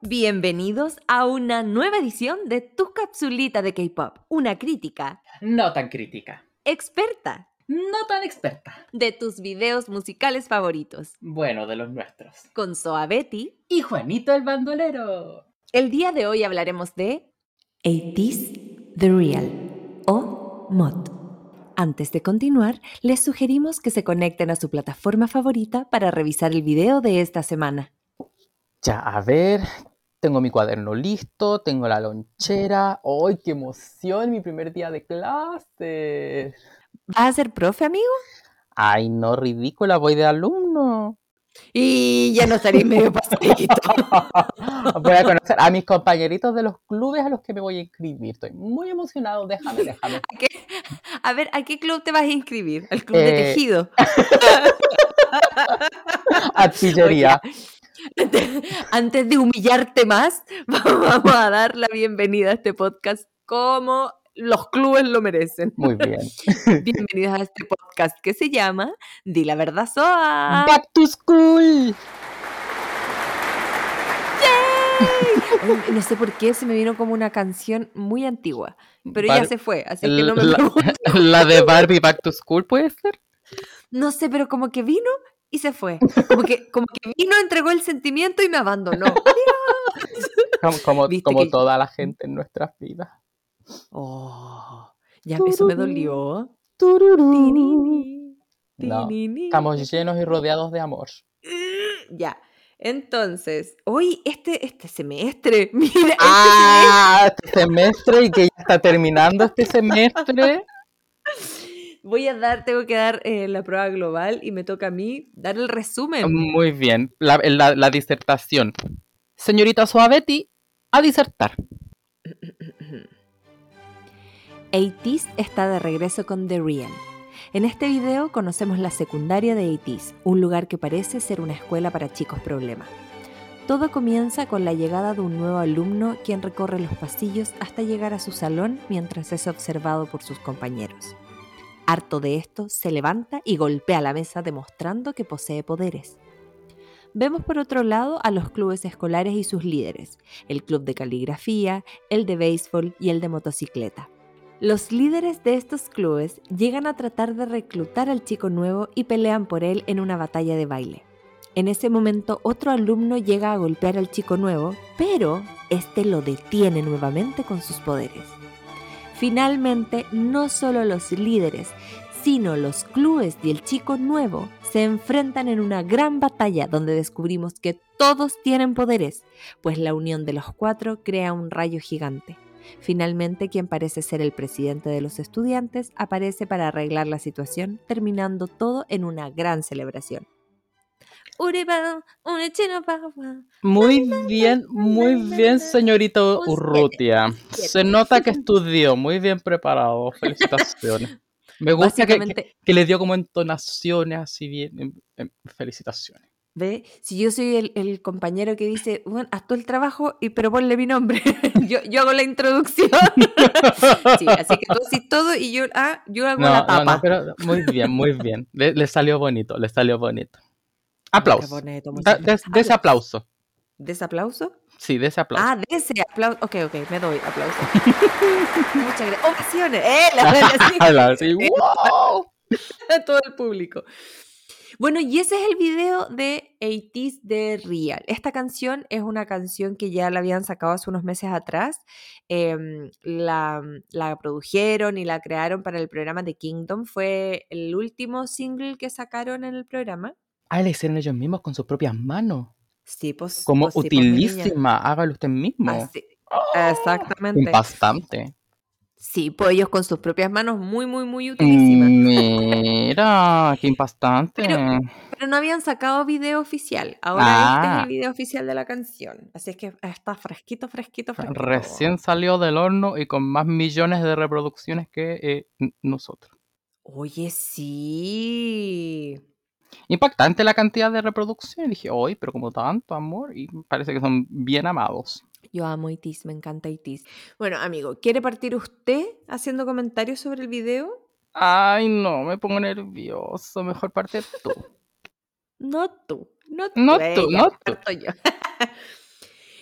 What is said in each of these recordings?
Bienvenidos a una nueva edición de Tu Capsulita de K-Pop, una crítica No tan crítica. experta No tan experta. de tus videos musicales favoritos, Bueno, de los nuestros. con Soa Betty. Y Juanito el bandolero. El día de hoy hablaremos de 80s The Real o MOD. Antes de continuar, les sugerimos que se conecten a su plataforma favorita para revisar el video de esta semana. Ya, a ver. Tengo mi cuaderno listo, tengo la lonchera. ¡Ay, qué emoción! Mi primer día de clase. ¿Vas a ser profe, amigo? Ay, no, ridícula, voy de alumno. Y ya no estaréis medio pasadito. Voy a conocer a mis compañeritos de los clubes a los que me voy a inscribir. Estoy muy emocionado. Déjame, déjame. ¿A, qué- a ver, ¿a qué club te vas a inscribir? ¿Al club de Eh, tejido? Artillería. Antes, antes de humillarte más, vamos a dar la bienvenida a este podcast como los clubes lo merecen. Muy bien. Bienvenidos a este podcast que se llama Di la verdad Soa. Back to school. Oye, No sé por qué se me vino como una canción muy antigua, pero ya Bar- se fue, así que no me la- preguntes. La de Barbie Back to School, ¿puede ser? No sé, pero como que vino y se fue. Como que, como que vino, entregó el sentimiento y me abandonó. Como, como, Viste como que- toda la gente en nuestras vidas. Oh, ya eso me dolió. No, estamos llenos y rodeados de amor. Ya. Entonces, hoy este, este semestre, mira, este Ah, este semestre y que ya está terminando este semestre. semestre voy a dar, tengo que dar eh, la prueba global y me toca a mí dar el resumen. Muy bien, la, la- la disertación. Señorita Suavetti, a disertar. 80s está de regreso con The Real. En este video conocemos la secundaria de 80s, un lugar que parece ser una escuela para chicos problema. Todo comienza con la llegada de un nuevo alumno quien recorre los pasillos hasta llegar a su salón mientras es observado por sus compañeros. Harto de esto, se levanta y golpea la mesa demostrando que posee poderes. Vemos por otro lado a los clubes escolares y sus líderes, el club de caligrafía, el de béisbol y el de motocicleta. Los líderes de estos clubes llegan a tratar de reclutar al chico nuevo y pelean por él en una batalla de baile. En ese momento otro alumno llega a golpear al chico nuevo, pero este lo detiene nuevamente con sus poderes. Finalmente, no solo los líderes, sino los clubes y el chico nuevo se enfrentan en una gran batalla donde descubrimos que todos tienen poderes, pues la unión de los cuatro crea un rayo gigante. Finalmente, quien parece ser el presidente de los estudiantes aparece para arreglar la situación, terminando todo en una gran celebración. Muy bien, muy bien, señorita Urrutia. Se nota que estudió, muy bien preparado. Felicitaciones. Me gusta que, que- Básicamente, que le dio como entonaciones así bien. em, em, Felicitaciones. Ve, si yo soy el, el compañero que dice, bueno, haz tú el trabajo, y, pero ponle mi nombre, yo, yo hago la introducción. sí, así que tú haces todo y yo, ah, yo hago No, la no, tapa. no, pero muy bien, muy bien. Le, le salió bonito, le salió bonito. Aplauso. bonito, Da- muchas de, de ese aplauso. ¿Desaplauso? Sí, de ese aplauso. Ah, de ese aplauso. Ok, ok, me doy aplauso. Muchas gracias. Ovaciones. ¡Eh! La sí, Ala, sí, ¡wow! todo el público. Bueno, y ese es el video de 80s de Real. Esta canción es una canción que ya la habían sacado hace unos meses atrás. Em, la, la produjeron y la crearon para el programa de Kingdom. Fue el último single que sacaron en el programa. Ah, la hicieron ellos mismos con sus propias manos. Sí, pues. Como pues sí, pues, utilísima. Hágalo usted mismo. Así- exactamente. Bastante. Sí, pues ellos con sus propias manos, muy, muy, muy utilísimas. Mira, qué impastante. Pero- Pero no habían sacado video oficial. Ahora este es Ah. el video oficial de la canción. Así es que está fresquito, fresquito, fresquito. Recién salió del horno y con más millones de reproducciones que eh, nosotros. Oye, sí. Impactante la cantidad de reproducciones. Dije, hoy, pero como tanto amor. Y parece que son bien amados. Yo amo Itis, me encanta Itis. Bueno, amigo, ¿quiere partir usted haciendo comentarios sobre el video? Ay, no, me pongo nervioso. Mejor parte tú. No tú, no tú. No eh, tú, ya, no tú. yo.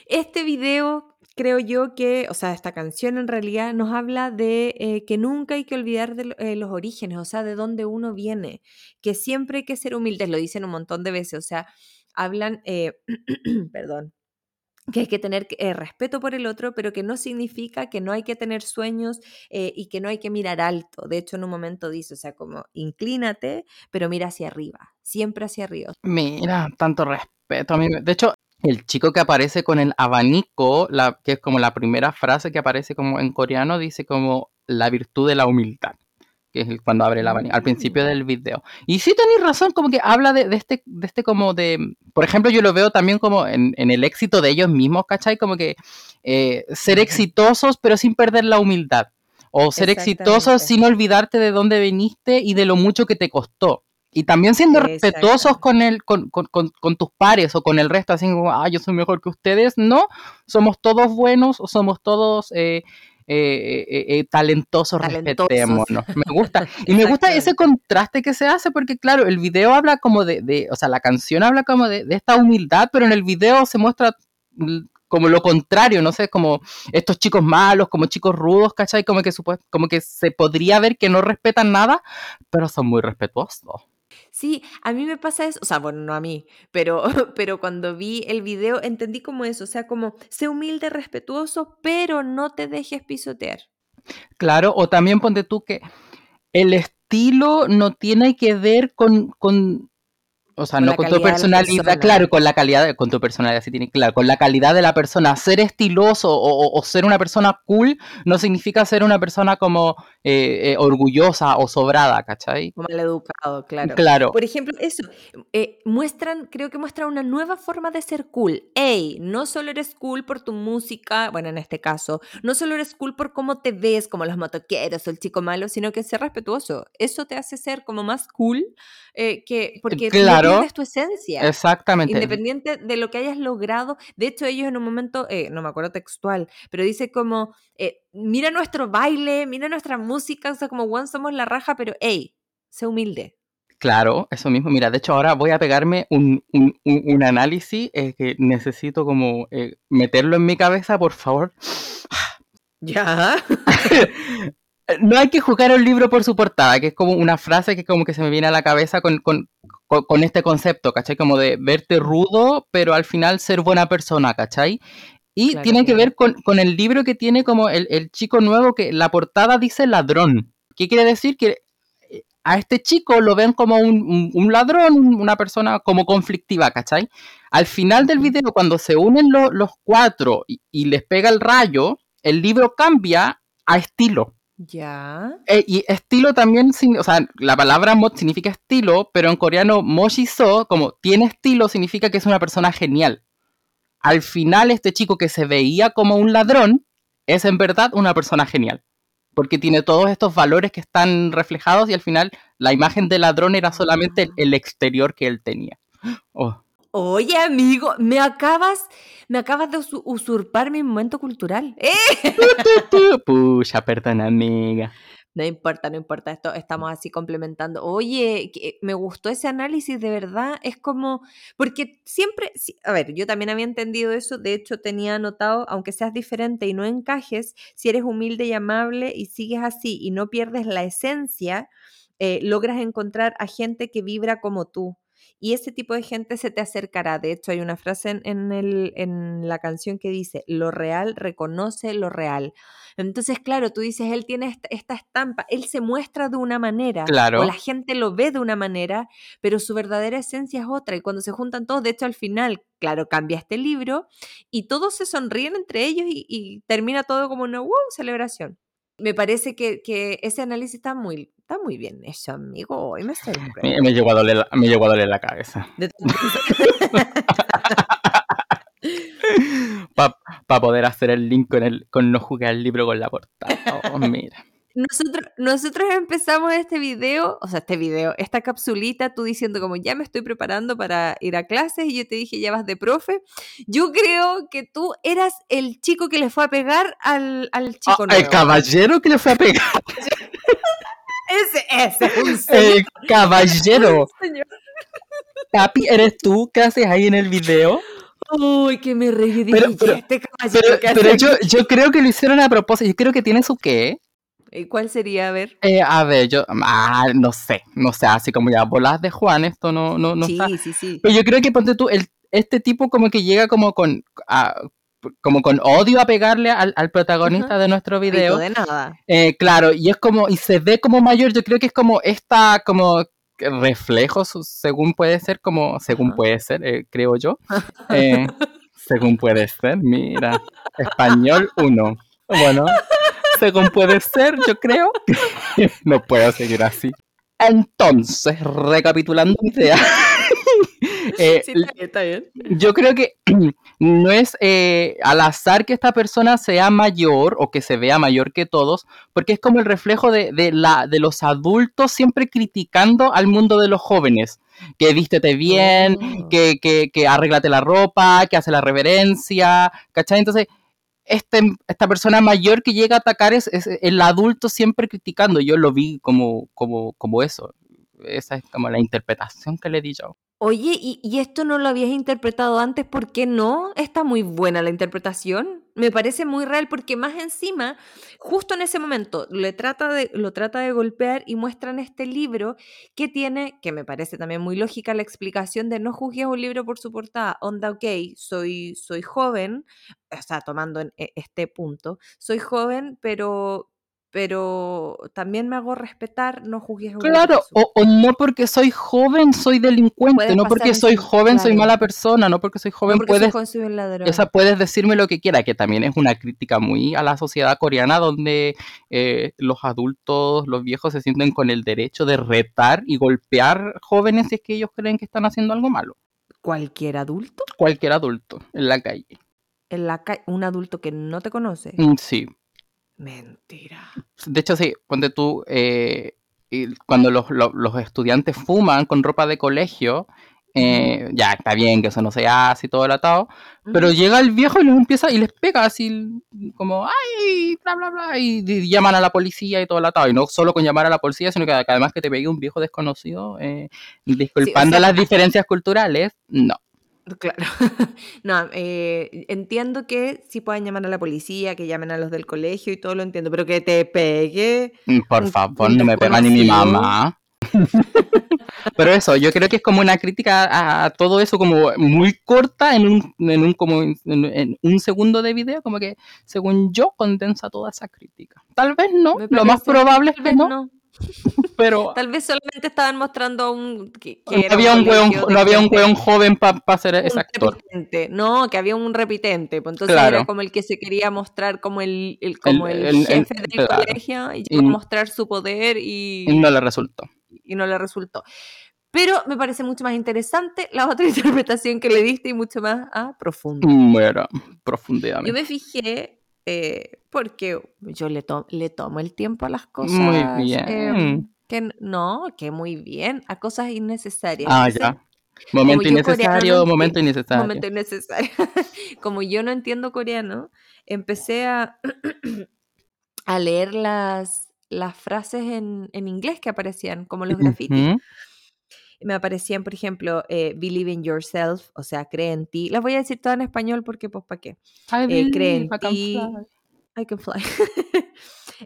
Este video, creo yo que, o sea, esta canción en realidad nos habla de eh, que nunca hay que olvidar de eh, los orígenes, o sea, de dónde uno viene, que siempre hay que ser humildes, lo dicen un montón de veces, o sea, hablan, eh, perdón, que hay que tener eh, respeto por el otro, pero que no significa que no hay que tener sueños eh, y que no hay que mirar alto. De hecho, en un momento dice, o sea, como inclínate, pero mira hacia arriba, siempre hacia arriba. Mira, tanto respeto. A mí, de hecho, el chico que aparece con el abanico, la, que es como la primera frase que aparece como en coreano, dice como la virtud de la humildad, que es el- cuando abre el abanico, al principio Mm. del video. Y sí tenéis razón, como que habla de, de este, de este como de, por ejemplo, yo lo veo también como en, en el éxito de ellos mismos, ¿cachai? Como que eh, ser exitosos, pero sin perder la humildad. O ser exitosos sin olvidarte de dónde viniste y de lo mucho que te costó. Y también siendo respetuosos con, el, con, con- con- con tus pares o con el resto, así como, ah, yo soy mejor que ustedes. No, somos todos buenos, somos todos eh, eh, eh, eh, talentosos, Talentosos. respetémonos. Me gusta. Y me gusta ese contraste que se hace porque, claro, el video habla como de, de- o sea, la canción habla como de, de esta humildad, pero en el video se muestra mm, como lo contrario, no sé, como estos chicos malos, como chicos rudos, ¿cachai? Como que, como que se podría ver que no respetan nada, pero son muy respetuosos. Sí, a mí me pasa eso, o sea, bueno, no a mí, pero, pero cuando vi el video entendí como eso, o sea, como sé humilde, respetuoso, pero no te dejes pisotear. Claro, o también ponte tú que el estilo no tiene que ver con, con o sea, Con no con tu personalidad, persona. claro, con la calidad, de- con tu personalidad, sí tiene, claro, con la calidad de la persona. Ser estiloso o, o- o ser una persona cool no significa ser una persona como eh, eh, orgullosa o sobrada, ¿cachai? O maleducado, claro. Claro, Por ejemplo, eso, eh, muestran, creo que muestran una nueva forma de ser cool. Ey, no solo eres cool por tu música, bueno, en este caso, no solo eres cool por cómo te ves, como los motoqueros o el chico malo, sino que ser respetuoso. Eso te hace ser como más cool, eh, que, porque Claro. Pierdes tu esencia. exactamente. Independiente de lo que hayas logrado, de hecho ellos en un momento, eh, no me acuerdo textual, pero dice como, eh, mira nuestro baile, mira nuestra música, o sea, como, one somos la raja, pero hey, sé humilde. Claro, eso mismo. Mira, de hecho ahora voy a pegarme un, un- un- un análisis eh, que necesito como meterlo en mi cabeza, por favor. Ya. No hay que juzgar un libro por su portada, que es como una frase que como que se me viene a la cabeza con, con- con- este concepto, ¿cachai? Como de verte rudo, pero al final ser buena persona, ¿cachai? Y Claro, tiene que claro. ver con, con el libro que tiene como el, el chico nuevo, que la portada dice ladrón. ¿Qué quiere decir? Que eh, a este chico lo ven como un, un- un ladrón, un- una persona como conflictiva, ¿cachai? Al final del video, cuando se unen lo- los cuatro y, y les pega el rayo, el libro cambia a estilo. Ya. Eh, y estilo también, o sea, la palabra mod significa estilo, pero en coreano moshi-so, como tiene estilo, significa que es una persona genial. Al final, este chico que se veía como un ladrón es en verdad una persona genial. Porque tiene todos estos valores que están reflejados y al final la imagen del ladrón era solamente el, el exterior que él tenía. Oh, Oye, amigo, me acabas, me acabas de usu- usurpar mi momento cultural. ¡Eh! pucha, perdón, amiga. No importa, no importa, esto estamos así complementando. Oye, que me gustó ese análisis, de verdad, es como, porque siempre, a ver, yo también había entendido eso, de hecho tenía anotado, aunque seas diferente y no encajes, si eres humilde y amable y sigues así y no pierdes la esencia, eh, logras encontrar a gente que vibra como tú. Y ese tipo de gente se te acercará. De hecho, hay una frase en, en el- en la canción que dice, lo real reconoce lo real. Entonces, claro, tú dices, él tiene esta, esta estampa, él se muestra de una manera, o Claro. la gente lo ve de una manera, pero su verdadera esencia es otra. Y cuando se juntan todos, de hecho, al final, claro, cambia este libro y todos se sonríen entre ellos y, y termina todo como una wow, celebración. Me parece que, que ese análisis está muy, está muy bien hecho, amigo. Hoy me. Me, me llegó a doler la, me llegó a doler la cabeza. Para poder hacer el link con, el, con no jugar el libro con la portada. Oh, mira. Nosotros, nosotros empezamos este video, o sea, este video, esta capsulita, tú diciendo como ya me estoy preparando para ir a clases y yo te dije ya vas de profe. Yo creo que tú eras el chico que le fue a pegar al, al chico Ah, el caballero que le fue a pegar. Ese, ese es un señor. Eh, caballero. Señor. Papi, ¿eres tú? ¿Qué haces ahí en el video? Uy, que me reí. Pero- pero- "¿Y este caballero Pero, hace pero aquí?". yo, yo creo que lo hicieron a propósito. Yo creo que tiene su qué. ¿Y cuál sería? A ver. Eh, a ver, yo, ah, no sé, no sé, así como ya bolas de Juan, esto no, no, no sí, está. sí, sí. Pero yo creo que ponte tú, el, este tipo como que llega como con, a- como con odio a pegarle al, al protagonista de nuestro video. de nada. Eh, claro, y es como, y se ve como mayor, yo creo que es como esta, como reflejo, su- según puede ser, como, según puede ser, eh, creo yo. Eh, según puede ser, mira, español 1. Bueno, según puede ser, yo creo. no puedo seguir así. Entonces, recapitulando mi idea. eh, Sí, está bien, está bien. yo creo que no es eh, al azar que esta persona sea mayor o que se vea mayor que todos, porque es como el reflejo de, de la, de los adultos siempre criticando al mundo de los jóvenes. Que vístete bien, Oh. que, que, que arréglate la ropa, que hace la reverencia, ¿cachai? Entonces, este, esta persona mayor que llega a atacar es, es el adulto siempre criticando. Yo lo vi como, como, como eso. Esa es como la interpretación que le di yo. Oye, ¿y, y esto no lo habías interpretado antes? ¿Por qué no? Está muy buena la interpretación. Me parece muy real porque más encima, justo en ese momento, le trata de, lo trata de golpear y muestran este libro que tiene, que me parece también muy lógica la explicación de no juzgues un libro por su portada. Onda, ok, soy, soy joven, o sea, tomando en e- este punto, soy joven, pero... Pero también me hago respetar, no juzgues Claro, o, o no porque soy joven soy delincuente, no porque soy joven soy mala persona, no porque soy No joven porque soy puedes, soy o sea, puedes decirme lo que quiera, que también es una crítica muy a la sociedad coreana donde eh, los adultos, los viejos se sienten con el derecho de retar y golpear jóvenes si es que ellos creen que están haciendo algo malo. cualquier adulto Cualquier adulto en la calle. en la calle, un adulto que no te conoce. Mm, Sí, Mentira. De hecho, sí, ponte tú, eh, y cuando los, los- los estudiantes fuman con ropa de colegio, eh, ya está bien que eso no se hace y todo el atado, pero llega el viejo y les empieza y les pega así como, ay, bla, bla, bla, y, y llaman a la policía y todo el atado. Y no solo con llamar a la policía, sino que además que te pegue un viejo desconocido, eh, disculpando sea- las diferencias culturales, no. Claro. No, eh, entiendo que sí puedan llamar a la policía, que llamen a los del colegio y todo lo entiendo, pero que te pegue. Mm, Por Un- favor, un no me pega ni mi mamá. Pero eso, yo creo que es como una crítica a, a todo eso, como muy corta en un, en un, como en, en un segundo de video, como que según yo condensa toda esa crítica. Tal vez no, lo más probable es que no. Pero Tal vez solamente estaban mostrando un. Que, que no había un de no había un hueón joven para ser un ese actor. repitente. No, que había un repitente. Pues entonces Claro. era como el que se quería mostrar como el, el- como el, el- el- jefe del claro. colegio y Y- mostrar su poder y, Y no le resultó. y no le resultó. Pero me parece mucho más interesante la otra interpretación que le diste y mucho más ah, profunda. Bueno, Yo profundidamente. me fijé eh, porque yo le, to- le tomo el tiempo a las cosas. Muy bien. em, que n- no, que muy bien, a cosas innecesarias. Ah, Entonces, ya. Momento innecesario, no momento innecesario. momento innecesario. Como yo no entiendo coreano, empecé a, a leer las, las frases en, en inglés que aparecían, como los grafitis. Ujú. Me aparecían, por ejemplo, eh, believe in yourself, o sea, cree en ti. Las voy a decir todas en español porque, pues, ¿para qué? Eh, cree en ti. I can fly.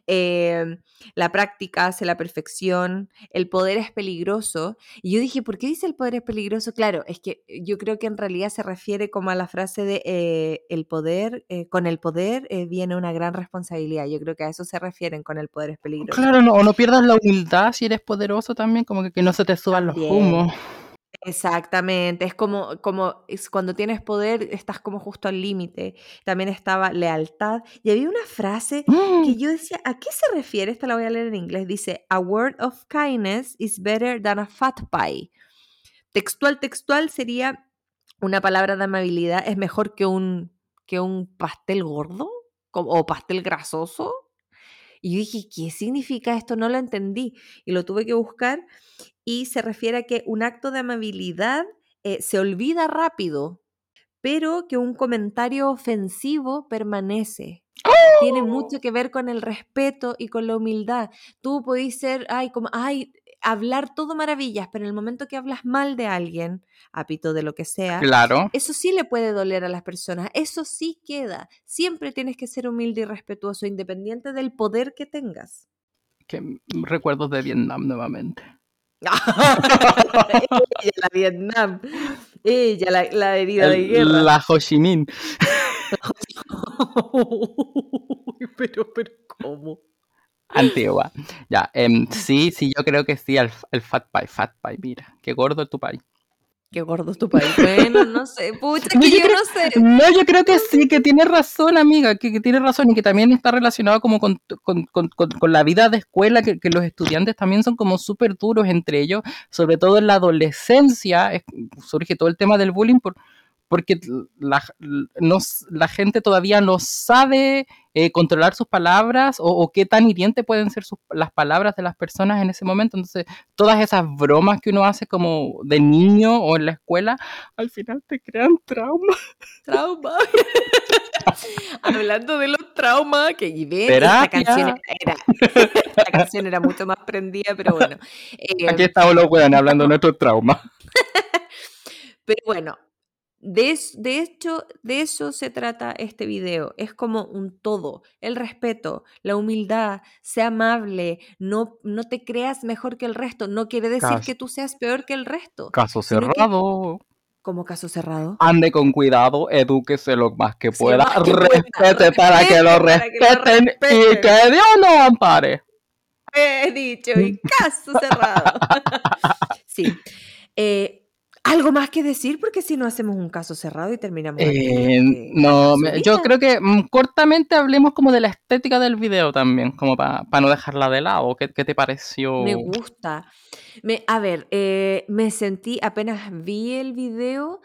Em, la práctica hace la perfección, el poder es peligroso. Y yo dije, ¿por qué dice el poder es peligroso? Claro, es que yo creo que en realidad se refiere como a la frase de eh, el poder, eh, con el poder eh, viene una gran responsabilidad. Yo creo que a eso se refieren con el poder es peligroso. Claro, no, o no pierdas la humildad si eres poderoso también, como que, que no se te suban los humos. Exactamente, es como, como es cuando tienes poder, estás como justo al límite. También estaba lealtad. Y había una frase que Mm, yo decía, ¿a qué se refiere? Esta la voy a leer en inglés. Dice, a word of kindness is better than a fat pie. Textual, textual sería una palabra de amabilidad es mejor que un, que un pastel gordo como- o pastel grasoso. Y yo dije, ¿qué significa esto? No lo entendí. Y lo tuve que buscar y se refiere a que un acto de amabilidad eh, se olvida rápido, pero que un comentario ofensivo permanece. Tiene ¡Oh! mucho que ver con el respeto y con la humildad. Tú podés ser, ay, como, ay, hablar todo maravillas, pero en el momento que hablas mal de alguien, apito de lo que sea, Claro. eso sí le puede doler a las personas, eso sí queda. Siempre tienes que ser humilde y respetuoso, independiente del poder que tengas. Que recuerdos de Vietnam nuevamente. ella, la Vietnam. Ella, la, la herida de guerra. la Ho Chi Minh. pero, pero, ¿cómo? Antigua. Ya, em, sí, sí, yo creo que sí, el, el Fat Pie, Fat Pie, mira, qué gordo tu país. Qué gordo es tu país. Bueno, no sé. Pucha, No, que yo yo creo- no sé. No, yo creo que sí, que tiene razón, amiga, que, que tiene razón y que también está relacionado como con, con- con- con- con la vida de escuela, que, que los estudiantes también son como súper duros entre ellos, sobre todo en la adolescencia, es- surge todo el tema del bullying por, porque la, no la gente todavía no sabe eh, controlar sus palabras o, o qué tan hiriente pueden ser sus- las palabras de las personas en ese momento. Entonces, todas esas bromas que uno hace como de niño o en la escuela, al final te crean trauma. Trauma. Hablando de los traumas, que esta canción era, la canción era mucho más prendida, pero bueno. Eh, Aquí estamos los weones hablando de nuestros traumas. Pero bueno, de, es- de hecho, de eso se trata este video. Es como un todo. El respeto, la humildad, sea amable, no, no te creas mejor que el resto. No quiere decir que tú seas peor que el resto. Caso que- cerrado. Como caso cerrado. Ande con cuidado, edúquese lo más que Sí, pueda, más que pueda. respete para que lo Respete para que lo respeten y que Dios nos ampare. He dicho, y caso cerrado. sí. Eh, ¿Algo más que decir? Porque si no hacemos un caso cerrado y terminamos. aquí, Eh, eh, no, me- yo creo que mm, cortamente hablemos como de la estética del video también, como para no dejarla de lado. ¿Qué, qué te pareció? Me gusta. Me, a ver, eh, me sentí, apenas vi el video,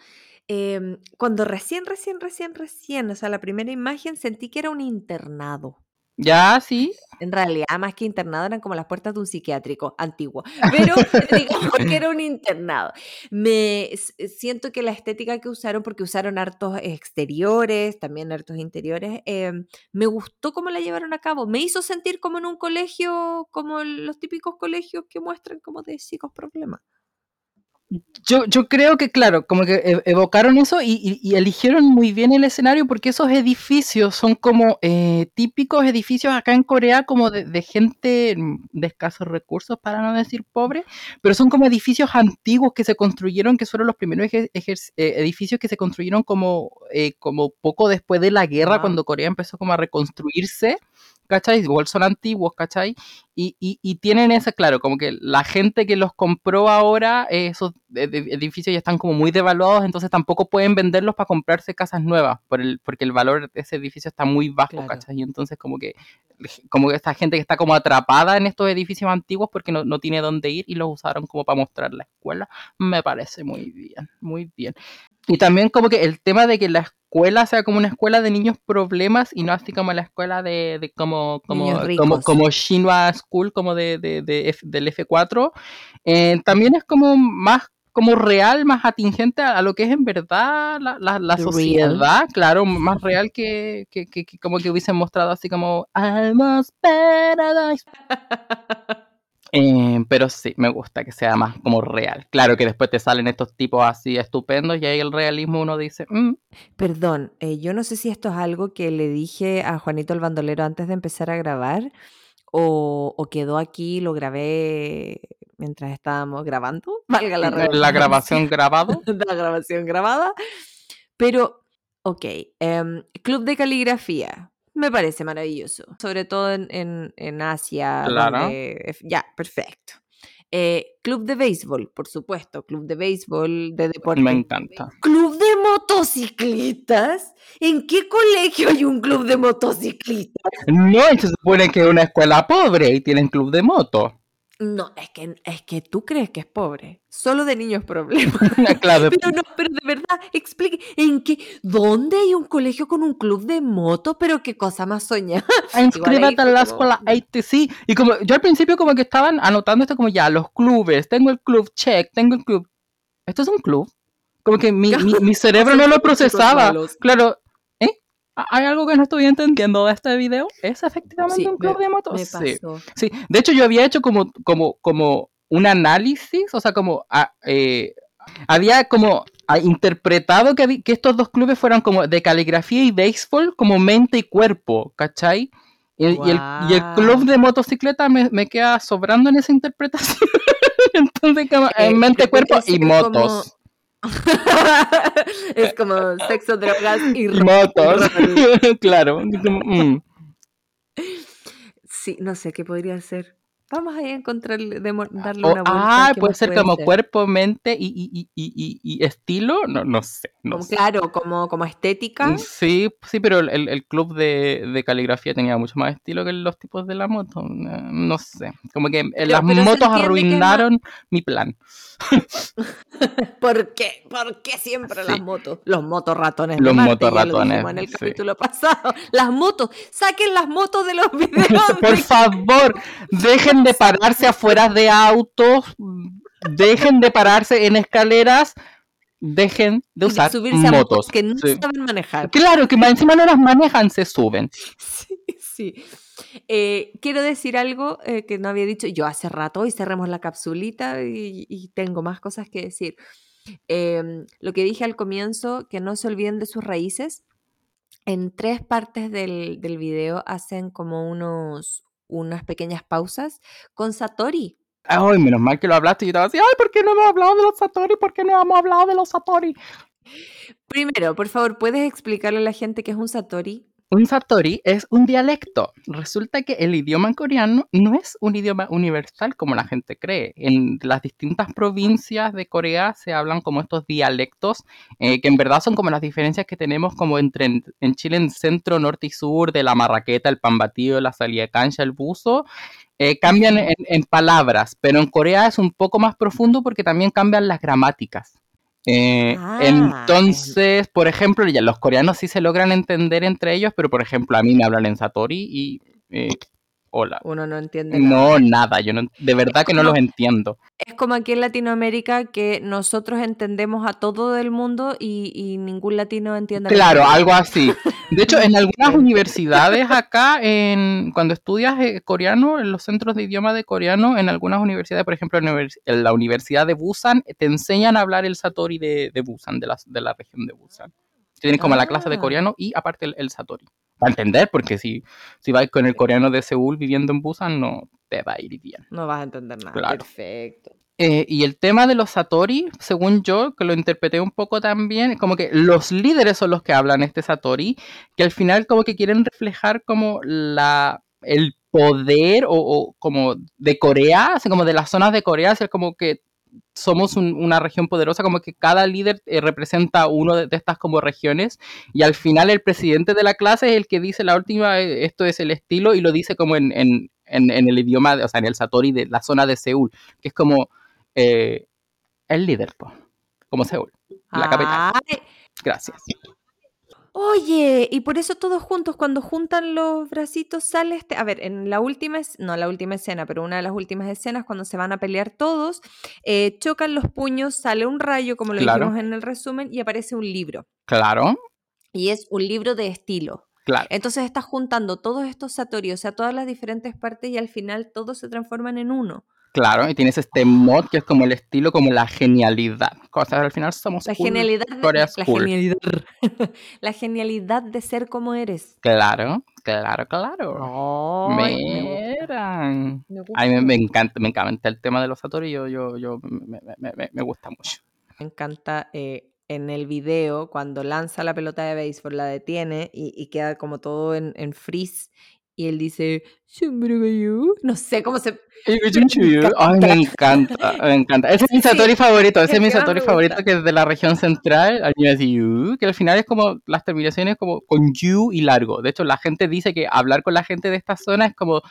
em, cuando recién, recién, recién, recién, o sea, la primera imagen, sentí que era un internado. Ya, sí. En realidad, más que internado, eran como las puertas de un psiquiátrico antiguo. Pero digamos que era un internado. Me s- siento que la estética que usaron, porque usaron hartos exteriores, también hartos interiores, em, me gustó cómo la llevaron a cabo. Me hizo sentir como en un colegio, como los típicos colegios que muestran como de chicos problemas. Yo, yo creo que, claro, como que e- evocaron eso y, y- y eligieron muy bien el escenario porque esos edificios son como eh, típicos edificios acá en Corea, como de, de gente de escasos recursos, para no decir pobre, pero son como edificios antiguos que se construyeron, que fueron los primeros ejer- eh, edificios que se construyeron como, eh, como poco después de la guerra, Wow. cuando Corea empezó como a reconstruirse. ¿Cachai? Igual son antiguos, ¿cachai? Y, y, y tienen esa, claro, como que la gente que los compró ahora, eh, esos ed- ed- edificios ya están como muy devaluados, entonces tampoco pueden venderlos para comprarse casas nuevas, por el, porque el valor de ese edificio está muy bajo, Claro. ¿cachai? Y entonces como que, como que esta gente que está como atrapada en estos edificios antiguos porque no, no tiene dónde ir y los usaron como para mostrar la escuela, me parece muy bien, muy bien. Y también como que el tema de que la escuela sea como una escuela de niños problemas y no así como la escuela de, de como, como, como, como Shinhwa School, como de, de- de F- del F4, eh, también es como más como real, más atingente a, a lo que es en verdad la, la- la sociedad, claro, más real que, que, que- que como que hubiesen mostrado así como Almost Paradise. Eh, pero sí, me gusta que sea más como real. Claro que después te salen estos tipos así estupendos y ahí el realismo uno dice, "Mm, Perdón, eh, yo no sé si esto es algo que le dije a Juanito el bandolero antes de empezar a grabar o, o quedó aquí, lo grabé mientras estábamos grabando, valga la la redundancia. grabación grabado. la grabación grabada. Pero, ok, em, Club de Caligrafía. Me parece maravilloso, sobre todo en, en- en Asia. Claro. donde ya, perfecto. Eh, Club de Béisbol, por supuesto, Club de Béisbol, de deporte. Me encanta. ¿Club de motociclistas? ¿En qué colegio hay un club de motociclistas? No, se supone que es una escuela pobre y tienen club de moto. No, es que, es que tú crees que es pobre. Solo de niños problemas. claro, Pero no, pero de verdad, explique, ¿en qué? ¿Dónde hay un colegio con un club de moto? Pero qué cosa más soñada. inscríbete ahí en la escuela ATC. Y como yo al principio como que estaban anotando esto como ya, los clubes, tengo el club check, tengo el club. ¿Esto es un club? Como que mi, mi, mi cerebro no lo procesaba. Claro. ¿Hay algo que no estoy entendiendo de este video? ¿Es efectivamente Sí, un club me- de motos? Me Sí. pasó. Sí, de hecho yo había hecho como, como, como un análisis, o sea, como ah, eh, había como ah, interpretado que, que estos dos clubes fueran como de caligrafía y béisbol, como mente y cuerpo, ¿cachai? Y, y el, y el club de motocicleta me, me queda sobrando en esa interpretación. Entonces, como Eh, en mente, cuerpo y sí, como- motos. es como sexo, drogas y Y motos, claro. mm. Sí, no sé qué podría ser. Vamos a encontrar, demo- darle una vuelta. ah, ¿qué puede ser como ser? cuerpo, mente y, y, y, y, estilo. No, no sé. No Como, sé. claro, como, como estética. Sí, sí, pero el, el- club de, de caligrafía tenía mucho más estilo que los tipos de la moto. No sé. Como que las pero motos arruinaron mi plan. ¿Por qué? ¿Por qué siempre Sí. las motos? Los motorratones. Los lo motorratones, dijimos en el sí. capítulo pasado. Las motos. Saquen las motos de los videos. Por de- favor, dejen de pararse afuera de autos. Dejen de pararse en escaleras. Dejen de usar subirse motos que no Sí. saben manejar. Claro, que más encima no las manejan, se suben. Sí, sí. Eh, quiero decir algo eh, que no había dicho yo hace rato y cerremos la capsulita y, y tengo más cosas que decir. Em, lo que dije al comienzo, que no se olviden de sus raíces. En tres partes del, del video hacen como unos, unas pequeñas pausas con Satori. Ay, menos mal que lo hablaste y yo estaba así, ay, ¿por qué no hemos hablado de los Satori? ¿Por qué no hemos hablado de los Satori? Primero, por favor, ¿puedes explicarle a la gente qué es un Satori? Un Satori es un dialecto. Resulta que el idioma coreano no es un idioma universal como la gente cree. En las distintas provincias de Corea se hablan como estos dialectos, eh, que en verdad son como las diferencias que tenemos como entre en, Chile en centro, norte y sur, de la marraqueta, el pan batido, la salida cancha, el buzo. eh, cambian en, en palabras, pero en Corea es un poco más profundo porque también cambian las gramáticas. Eh, Ah, entonces, por ejemplo, ya los coreanos sí se logran entender entre ellos, pero por ejemplo, a mí me hablan en Satori y eh, hola. Uno no entiende nada. No, nada, yo no, de verdad que no los entiendo. Es como aquí en Latinoamérica que nosotros entendemos a todo el mundo y, y ningún latino entiende Claro, algo así. De hecho, en algunas universidades acá, en, cuando estudias eh, coreano, en los centros de idioma de coreano, en algunas universidades, por ejemplo, en la Universidad de Busan, te enseñan a hablar el Satori de, de Busan, de la, de la región de Busan. Tienes como la clase de Ah. coreano y aparte el, el Satori. Para entender, porque si, si vais con el coreano de Seúl viviendo en Busan, no te va a ir bien. No vas a entender nada. Claro. Perfecto. Eh, y el tema de los Satori, según yo, que lo interpreté un poco también, como que los líderes son los que hablan este Satori, que al final como que quieren reflejar como la el poder o, o como de Corea, así como de las zonas de Corea, ser como que somos un- una región poderosa, como que cada líder eh, representa uno de, de estas como regiones, y al final el presidente de la clase es el que dice la última, eh, esto es el estilo, y lo dice como en, en, en, en el idioma, o sea, en el Satori de la zona de Seúl, que es como eh, el líder, como Seúl, la capital. Gracias. Oye, y por eso todos juntos, cuando juntan los bracitos, sale este. A ver, en la última, no la última escena, pero una de las últimas escenas, cuando se van a pelear todos, eh, chocan los puños, sale un rayo, como lo Claro. dijimos en el resumen, y aparece un libro. Claro, Y es un libro de estilo. claro. Entonces estás juntando todos estos satori, o sea, todas las diferentes partes, y al final todos se transforman en uno. Claro, y tienes este mod que es como el estilo, como la genialidad. Sea, al final somos La cool. genialidad, de, la, cool. genialidad la genialidad de ser como eres. Claro, claro, claro. Me gusta, Mira. me A mí me, me encanta, me encanta el tema de los Satori, yo, yo, yo me, me- me- me gusta mucho. Me encanta eh, en el video cuando lanza la pelota de béisbol, la detiene y, y queda como todo en, en freeze. Y él dice, no sé cómo se... Ay, me encanta, me encanta. Ese es mi Sí, Satori favorito, ese es mi Satori favorito que es de la región central, "Yu", que al final es como las terminaciones como con yu y largo. De hecho, la gente dice que hablar con la gente de esta zona es como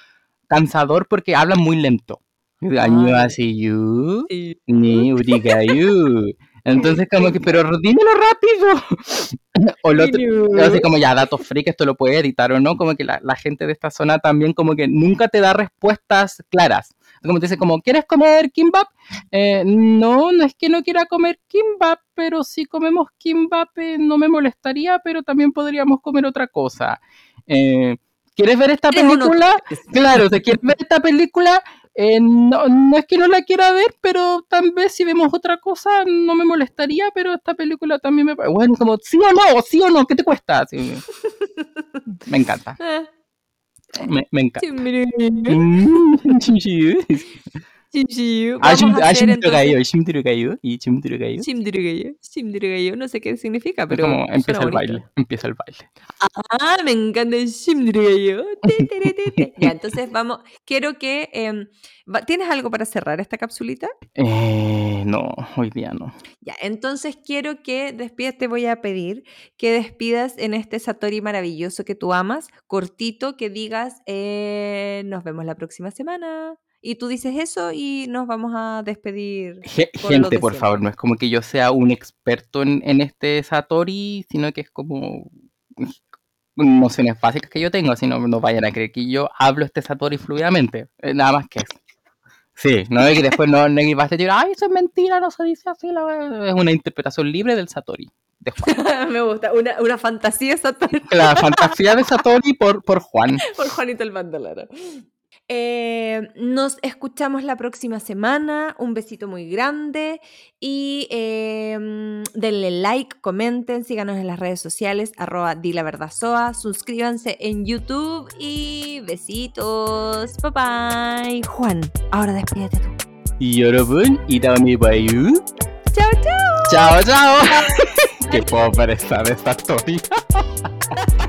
cansador porque hablan muy lento. "Año así, yu, Sí. ni urigayu. Entonces como que, pero dímelo rápido. O lo otro, así como ya, datos freak, esto lo puede editar o no, como que la, la gente de esta zona también como que nunca te da respuestas claras. Como te dice, como, ¿quieres comer kimbap? Eh, no, no es que no quiera comer kimbap, pero si comemos kimbap eh, no me molestaría, pero también podríamos comer otra cosa. Eh, ¿Quieres ver esta película? Claro, si quieres ver esta película, eh, no, no, es que no la quiera ver, pero tal vez si vemos otra cosa no me molestaría, pero esta película también me... Bueno, como, sí o no, sí o no, ¿qué te cuesta? Sí. me encanta. Me, me encanta. Shinjiu. Ah, Shin, ah, Shinjiu Shinjiu Shinjiu Shinjiu No sé qué significa, pero. Es como empieza el baile. Empieza el baile. Ah, me encanta el Shinjiu Ya, entonces vamos. Quiero que. Eh, ¿Tienes algo para cerrar esta capsulita? Eh, no, hoy día no. Ya, entonces quiero que despidas. Te voy a pedir que despidas en este Satori maravilloso que tú amas, cortito, que digas. Eh, nos vemos la próxima semana. Y tú dices eso y nos vamos a despedir. gente, por favor, no es como que yo sea un experto en, en este Satori, sino que es como nociones básicas que yo tengo, si no, no vayan a creer que yo hablo este Satori fluidamente. Eh, nada más que eso. Sí, no es que después no, no vas a decir, ay, eso es mentira, no se dice así. Es una interpretación libre del Satori. De Juan. Me gusta, una, una fantasía Satori. La fantasía de Satori por, por Juan. Por Juanito el Mandalaro. Eh, nos escuchamos la próxima semana. Un besito muy grande. Y em, denle like, comenten, síganos en las redes sociales, arroba di la verdad soa. Suscríbanse en YouTube y besitos. Bye bye. Juan, ahora despídete tú. Y y dame bayu. Chao, chao. Chao, chao. Qué pobre esta historia.